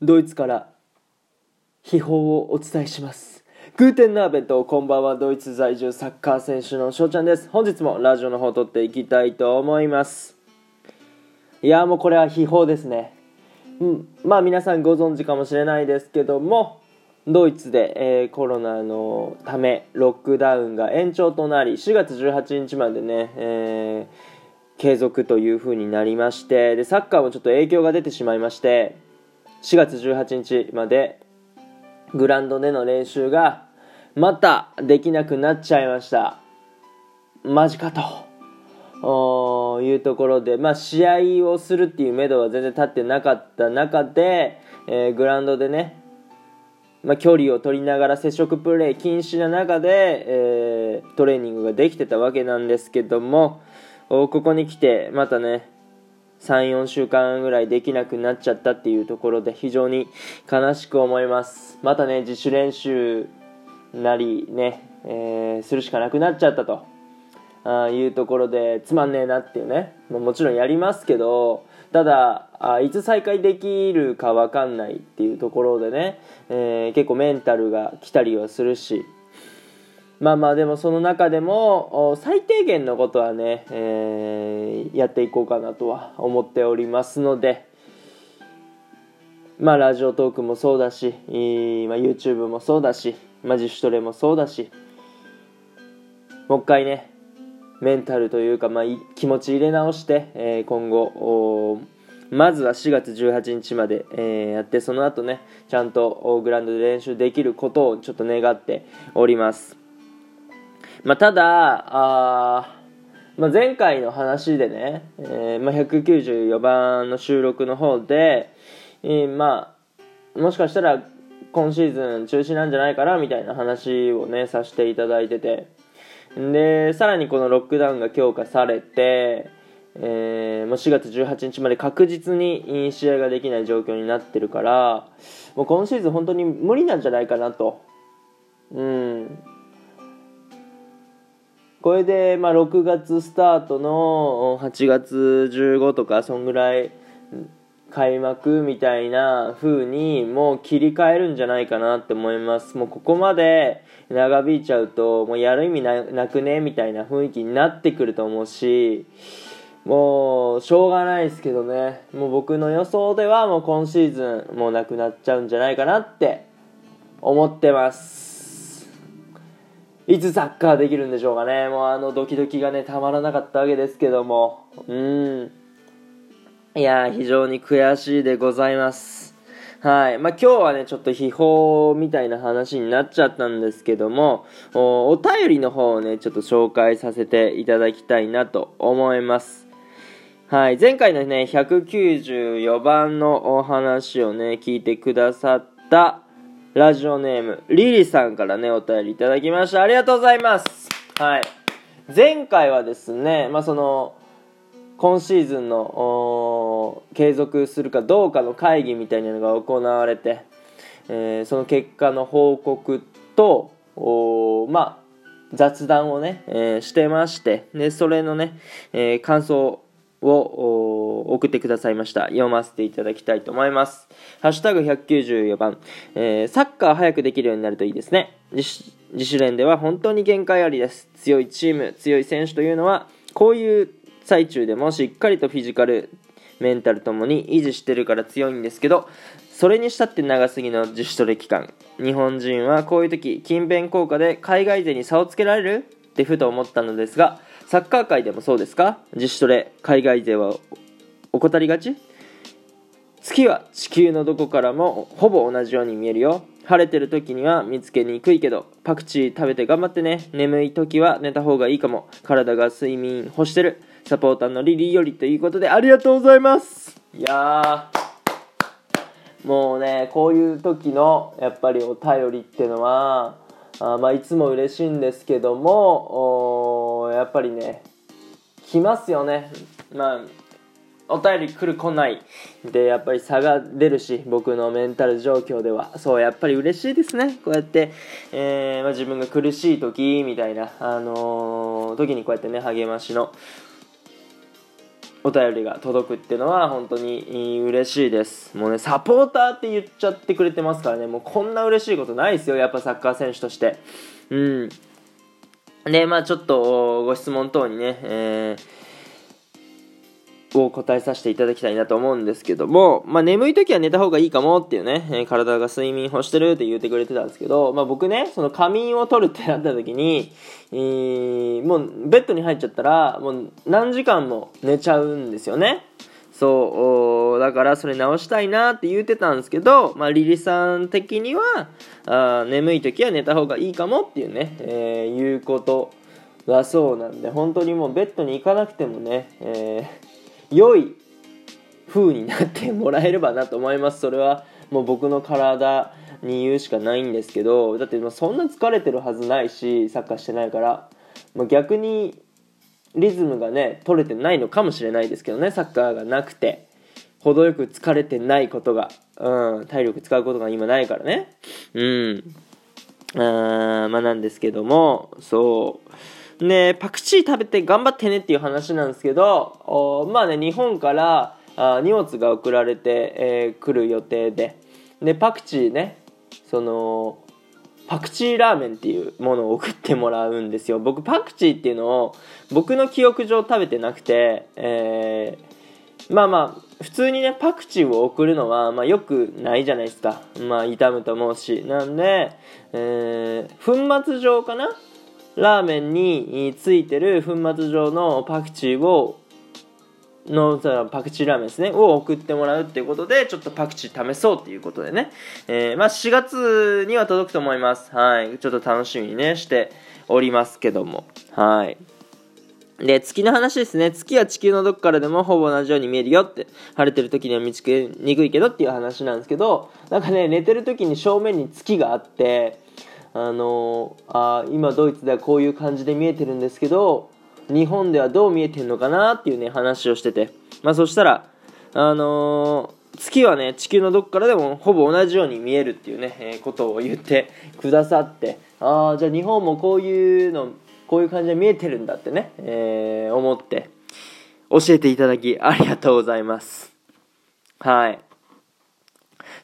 ドイツから秘宝をお伝えします。グーテンナーベントこんばんは。ドイツ在住サッカー選手の翔ちゃんです。本日もラジオの方撮っていきたいと思います。いやもうこれは秘宝ですね。うんまあ皆さんご存知かもしれないですけどもドイツで、えー、コロナのためロックダウンが延長となり4月18日までね、えー、継続という風になりましてでサッカーもちょっと影響が出てしまいまして4月18日までグランドでの練習がまたできなくなっちゃいました。マジかと。いうところで、まあ、試合をするっていう目処は全然立ってなかった中で、えー、グラウンドでねまあ、距離を取りながら接触プレー禁止な中で、えー、トレーニングができてたわけなんですけどもここに来てまたね34週間ぐらいできなくなっちゃったっていうところで非常に悲しく思います。またね自主練習なりね、えー、するしかなくなっちゃったと。あいうところでつまんねえなっていうね。もちろんやりますけどただあいつ再開できるか分かんないっていうところでね、えー、結構メンタルが来たりはするしまあまあでもその中でも最低限のことはね、えー、やっていこうかなとは思っておりますので。まあラジオトークもそうだし、まあ、YouTube もそうだし、まあ、自主トレもそうだしもう一回ねメンタルというか、まあ、気持ち入れ直して、えー、今後まずは4月18日まで、えー、やってその後ねちゃんとグラウンドで練習できることをちょっと願っております、まあ、ただあ、まあ、前回の話でね、えーまあ、194番の収録の方で、えー、まあもしかしたら今シーズン中止なんじゃないかなみたいな話をねさせていただいててでさらにこのロックダウンが強化されて、えー、もう4月18日まで確実に試合ができない状況になってるからもう今シーズン本当に無理なんじゃないかなと。うんこれで、まあ、6月スタートの8月15とかそんぐらい開幕みたいな風にもう切り替えるんじゃないかなって思います。もうここまで長引いちゃうともうやる意味なくねみたいな雰囲気になってくると思うしもうしょうがないですけどね。もう僕の予想ではもう今シーズンもうなくなっちゃうんじゃないかなって思ってます。いつサッカーできるんでしょうかねもうあのドキドキがねたまらなかったわけですけどもうんいや非常に悔しいでございます。はい。まあ、今日はね、ちょっと秘宝みたいな話になっちゃったんですけども、おお便りの方をね、ちょっと紹介させていただきたいなと思います。はい。前回のね、194番のお話をね、聞いてくださったラジオネーム、リリさんからね、お便りいただきました。ありがとうございます。はい。前回はですね、まあ、その、今シーズンの継続するかどうかの会議みたいなのが行われて、えー、その結果の報告とまあ雑談をね、えー、してましてでそれのね、えー、感想を送ってくださいました。読ませていただきたいと思います。ハッシュタグ194番、えー、サッカー早くできるようになるといいですね。自主練では本当に限界ありです。強いチーム強い選手というのはこういう最中でもしっかりとフィジカルメンタルともに維持してるから強いんですけどそれにしたって長すぎの自主トレ期間。日本人はこういう時勤勉効果で海外勢に差をつけられるってふと思ったのですがサッカー界でもそうですか？自主トレ海外勢は怠りがち？月は地球のどこからもほぼ同じように見えるよ。晴れてる時には見つけにくいけどパクチー食べて頑張ってね。眠い時は寝た方がいいかも。体が睡眠欲してる。サポーターのリリーよりということでありがとうございます。いやもうねこういう時のやっぱりお便りってのはあまあいつも嬉しいんですけどもやっぱりね来ますよね。まあお便り来る来ないでやっぱり差が出るし僕のメンタル状況では。そうやっぱり嬉しいですね。こうやって、えー、まあ、自分が苦しい時みたいな、あのー、時にこうやってね励ましのお便りが届くっていうのは本当に嬉しいです。もうねサポーターって言っちゃってくれてますからね。もうこんな嬉しいことないですよ。やっぱサッカー選手として。うん。でまあちょっとご質問等にね、えーを答えさせていただきたいなと思うんですけども、まあ、眠い時は寝た方がいいかもっていうね、えー、体が睡眠欲してるって言ってくれてたんですけど、まあ、僕ね、その仮眠を取るってなった時に、えー、もうベッドに入っちゃったら、もう何時間も寝ちゃうんですよね。そう、だからそれ直したいなって言ってたんですけど、まあ、リリさん的には、あ眠い時は寝た方がいいかもっていうね、えー、いうことだそうなんで、本当にもうベッドに行かなくてもね、えー良い風になってもらえればなと思います。それはもう僕の体に言うしかないんですけどだってそんな疲れてるはずないしサッカーしてないから、逆にリズムがね取れてないのかもしれないですけどねサッカーがなくて。程よく疲れてないことが、うん、体力使うことが今ないからね。うん。あまあなんですけどもそう。ね、パクチー食べて頑張ってねっていう話なんですけど、まあね、日本からあ荷物が送られて、えー、来る予定で、で、パクチーね、その、パクチーラーメンっていうものを送ってもらうんですよ。僕、パクチーっていうのを、僕の記憶上食べてなくて、えー、まあまあ、普通にね、パクチーを送るのは、まあよくないじゃないですか。まあ、傷むと思うし。なんで、えー、粉末状かなラーメンについてる粉末状のパクチーをのパクチーラーメンですねを送ってもらうっていうことでちょっとパクチー試そうっていうことでね、えー、まあ4月には届くと思いますはいちょっと楽しみにねしておりますけどもはいで、月の話ですね。月は地球のどこからでもほぼ同じように見えるよって。晴れてる時には見つけにくいけどっていう話なんですけど、なんかね、寝てる時に正面に月があって、あのあ今ドイツではこういう感じで見えてるんですけど日本ではどう見えてるのかなっていうね話をしてて、まあ、そしたら、あのー、月はね地球のどこからでもほぼ同じように見えるっていうね、えー、ことを言ってくださってああじゃあ日本もこういうのこういう感じで見えてるんだってね、えー、思って教えていただきありがとうございます。はい。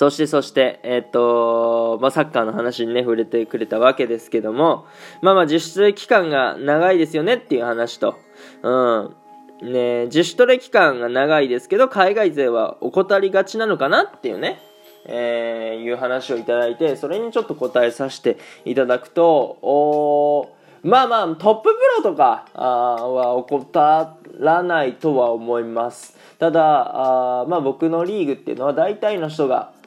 そしてそして、えっ、と、まあ、サッカーの話にね、触れてくれたわけですけども、まあまあ、自主トレ期間が長いですよねっていう話と、うん。ね、自主トレ期間が長いですけど、海外勢は怠りがちなのかなっていうね、えー、いう話をいただいて、それにちょっと答えさせていただくと、おまあまあ、トッププロとかは怠らないとは思います。ただ、あまあ僕のリーグっていうのは大体の人が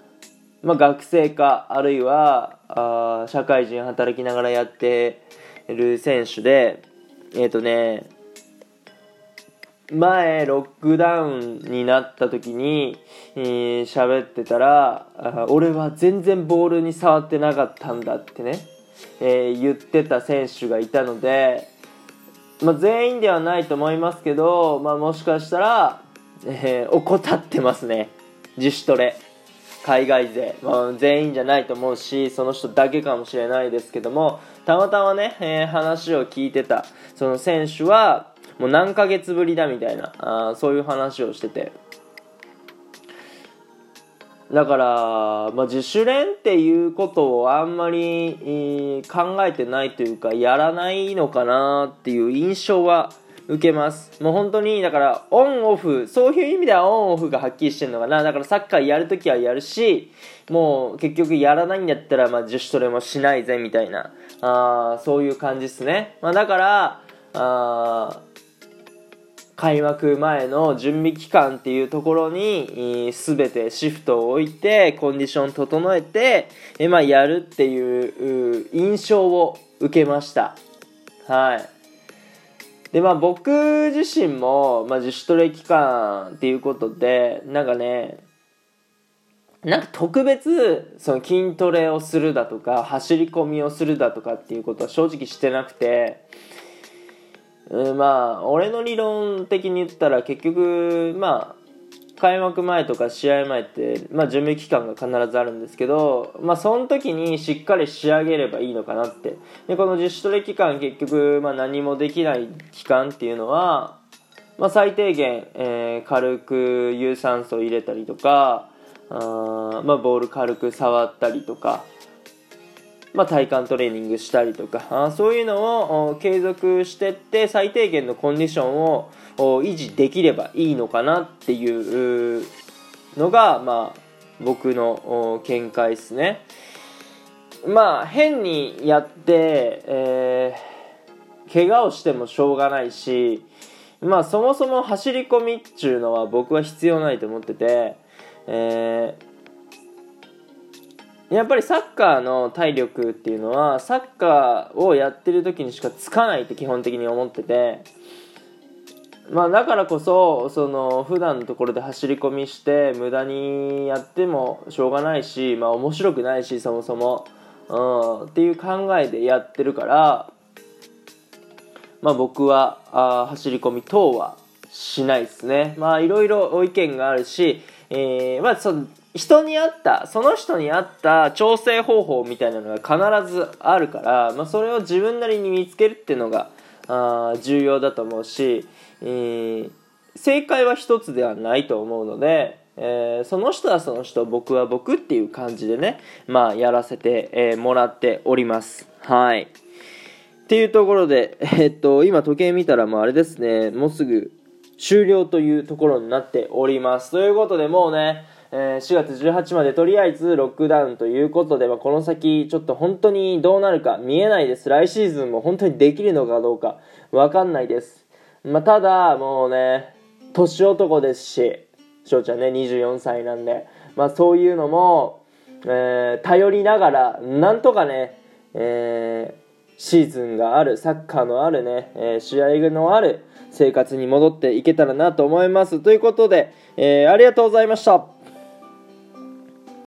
まあ、学生かあるいはあ社会人働きながらやってる選手でえっ、ー、とね前ロックダウンになった時に喋、えー、ってたら俺は全然ボールに触ってなかったんだってね、えー、言ってた選手がいたので、まあ、全員ではないと思いますけど、まあ、もしかしたら、えー、怠ってますね自主トレ。海外勢、まあ、全員じゃないと思うしその人だけかもしれないですけどもたまたまね、えー、話を聞いてたその選手はもう何ヶ月ぶりだみたいなあそういう話をしてて。だから、まあ、自主練っていうことをあんまり、えー、考えてないというかやらないのかなっていう印象は受けます。もう本当に、だから、オンオフ、そういう意味ではオンオフがはっきりしてるのかな。だからサッカーやるときはやるし、もう結局やらないんだったら、まあ自主トレもしないぜ、みたいな、あそういう感じですね。まあだから、あ開幕前の準備期間っていうところに、全てシフトを置いて、コンディション整えて、えまあ、やるっていう印象を受けました。はい。でまあ僕自身も、まあ、自主トレ期間っていうことでなんかねなんか特別その筋トレをするだとか走り込みをするだとかっていうことは正直してなくて、うん、まあ俺の理論的に言ったら結局まあ開幕前とか試合前って、まあ、準備期間が必ずあるんですけど、まあ、その時にしっかり仕上げればいいのかなって。でこの自主トレ期間結局、まあ、何もできない期間っていうのは、まあ、最低限、えー、軽く有酸素を入れたりとかあ、まあ、ボール軽く触ったりとか、まあ、体幹トレーニングしたりとかあそういうのを継続してって最低限のコンディションを維持できればいいのかなっていうのが、まあ、僕の見解ですね。まあ変にやって、えー、怪我をしてもしょうがないしまあそもそも走り込みっていうのは僕は必要ないと思ってて、えー、やっぱりサッカーの体力っていうのはサッカーをやってる時にしかつかないって基本的に思っててまあだからこそその普段のところで走り込みして無駄にやってもしょうがないしまあ面白くないしそもそも。うん、っていう考えでやってるから、まあ、僕はあ走り込み等はしないですね。まあいろいろ意見があるし、えー、まあその人に合ったその人に合った調整方法みたいなのが必ずあるから、まあ、それを自分なりに見つけるっていうのがあ重要だと思うし、えー、正解は一つではないと思うので、えー、その人はその人僕は僕っていう感じでねまあやらせて、えー、もらっておりますはいっていうところで、えっと今時計見たらもうあれですねもうすぐ終了というところになっておりますということでもうねえ、4月18までとりあえずロックダウンということで、まあ、この先ちょっと本当にどうなるか見えないです。来シーズンも本当にできるのかどうかわかんないです。まあ、ただ、もうね、年男ですし、翔ちゃんね24歳なんで、まあ、そういうのも、えー、頼りながらなんとかね、えー、シーズンがあるサッカーのあるね、えー、試合のある生活に戻っていけたらなと思います。ということで、えー、ありがとうございました。